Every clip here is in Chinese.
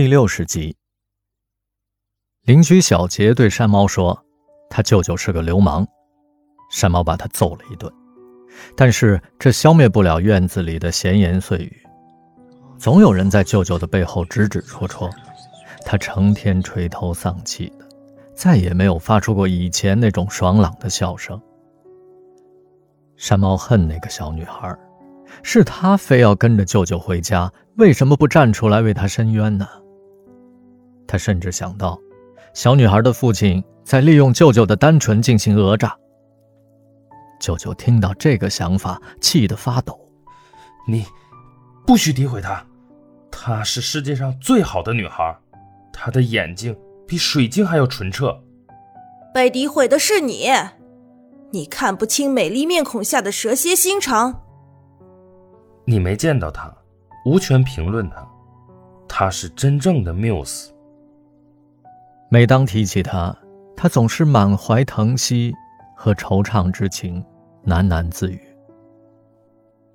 第六十集，邻居小杰对山猫说：“他舅舅是个流氓。”山猫把他揍了一顿，但是这消灭不了院子里的闲言碎语。总有人在舅舅的背后指指戳戳，他成天垂头丧气的，再也没有发出过以前那种爽朗的笑声。山猫恨那个小女孩，是她非要跟着舅舅回家，为什么不站出来为他伸冤呢？他甚至想到，小女孩的父亲在利用舅舅的单纯进行讹诈。舅舅听到这个想法，气得发抖。你不许诋毁她，她是世界上最好的女孩，她的眼睛比水晶还要纯澈。被诋毁的是你。你看不清美丽面孔下的蛇蝎心肠。你没见到他，无权评论他。他是真正的缪斯。每当提起他，他总是满怀疼惜和惆怅之情，喃喃自语：“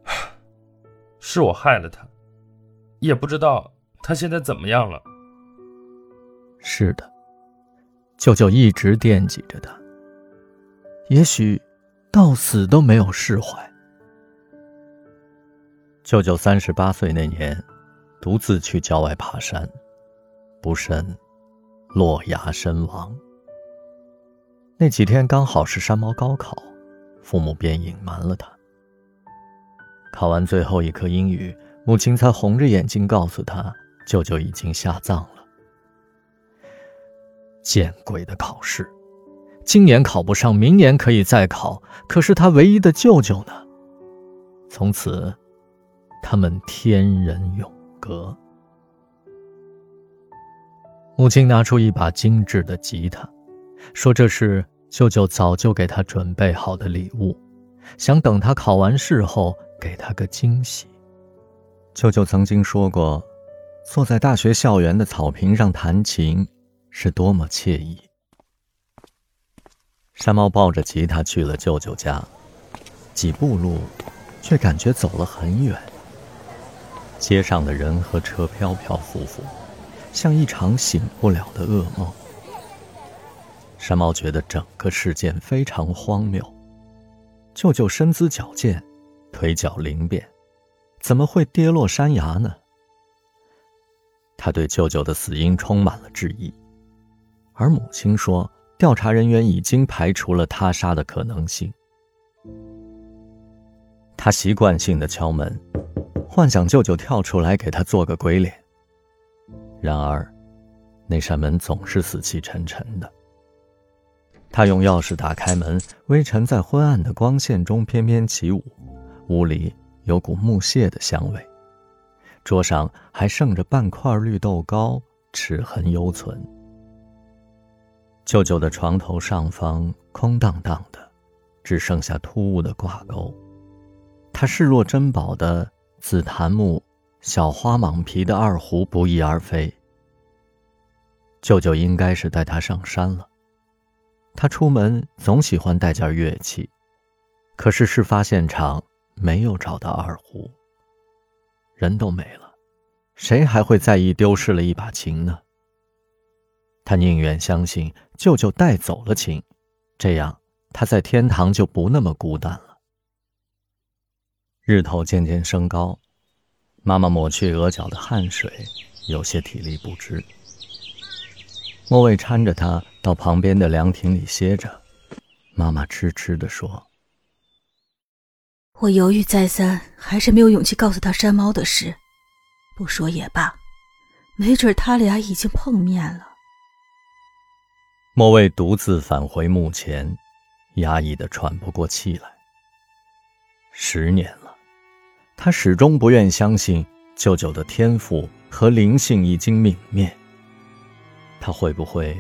是我害了他，也不知道他现在怎么样了。”是的，舅舅一直惦记着他。也许，到死都没有释怀。舅舅三十八岁那年，独自去郊外爬山，不慎落崖身亡。那几天刚好是山猫高考，父母便隐瞒了他。考完最后一科英语，母亲才红着眼睛告诉他，舅舅已经下葬了。见鬼的考试！今年考不上，明年可以再考。可是他唯一的舅舅呢？从此，他们天人永隔。母亲拿出一把精致的吉他，说这是舅舅早就给他准备好的礼物，想等他考完试后给他个惊喜。舅舅曾经说过，坐在大学校园的草坪上弹琴，是多么惬意。山猫抱着吉他去了舅舅家，几步路，却感觉走了很远。街上的人和车飘飘浮浮，像一场醒不了的噩梦。山猫觉得整个事件非常荒谬。舅舅身姿矫健，腿脚灵便，怎么会跌落山崖呢？他对舅舅的死因充满了质疑，而母亲说。调查人员已经排除了他杀的可能性。他习惯性的敲门，幻想舅舅跳出来给他做个鬼脸。然而，那扇门总是死气沉沉的。他用钥匙打开门，微尘在昏暗的光线中翩翩起舞，屋里有股木屑的香味，桌上还剩着半块绿豆糕，齿痕犹存。舅舅的床头上方空荡荡的，只剩下突兀的挂钩。他视若珍宝的紫檀木小花蟒皮的二胡不翼而飞。舅舅应该是带他上山了。他出门总喜欢带件乐器，可是事发现场没有找到二胡。人都没了，谁还会在意丢失了一把琴呢？他宁愿相信舅舅带走了琴，这样他在天堂就不那么孤单了。日头渐渐升高，妈妈抹去额角的汗水，有些体力不支。莫卫搀着她到旁边的凉亭里歇着，妈妈痴痴地说：“我犹豫再三，还是没有勇气告诉他山猫的事。不说也罢，没准他俩已经碰面了。”莫卫独自返回墓前，压抑的喘不过气来。十年了，他始终不愿相信舅舅的天赋和灵性已经泯灭。他会不会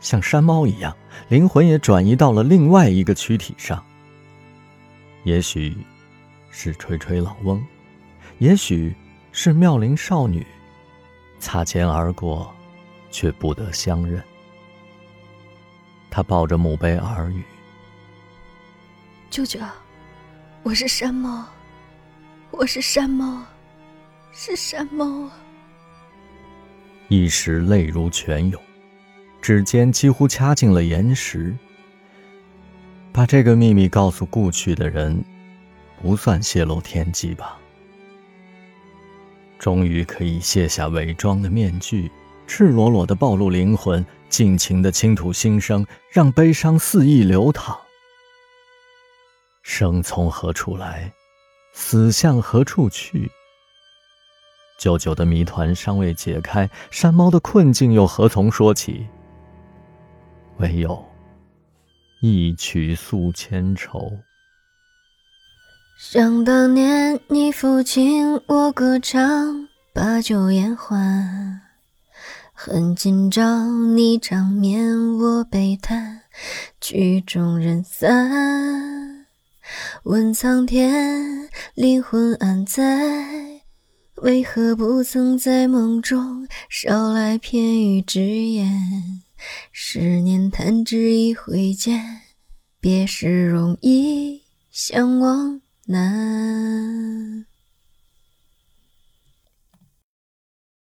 像山猫一样，灵魂也转移到了另外一个躯体上？也许是吹吹老翁，也许是妙龄少女，擦肩而过，却不得相认。他抱着墓碑耳语：“舅舅，我是山猫，我是山猫，是山猫啊。”一时泪如泉涌，指尖几乎掐进了岩石。把这个秘密告诉故去的人，不算泄露天机吧？终于可以卸下伪装的面具，赤裸裸的暴露灵魂，尽情的倾吐心声，让悲伤肆意流淌。生从何处来，死向何处去？舅舅的谜团尚未解开，山猫的困境又何从说起？唯有。一曲诉千愁。想当年，你抚琴，我歌唱，把酒言欢。恨今朝，你长眠，我悲叹，曲终人散。问苍天，灵魂安在？为何不曾在梦中捎来片语之言？十年弹指一挥间，别时容易相忘难。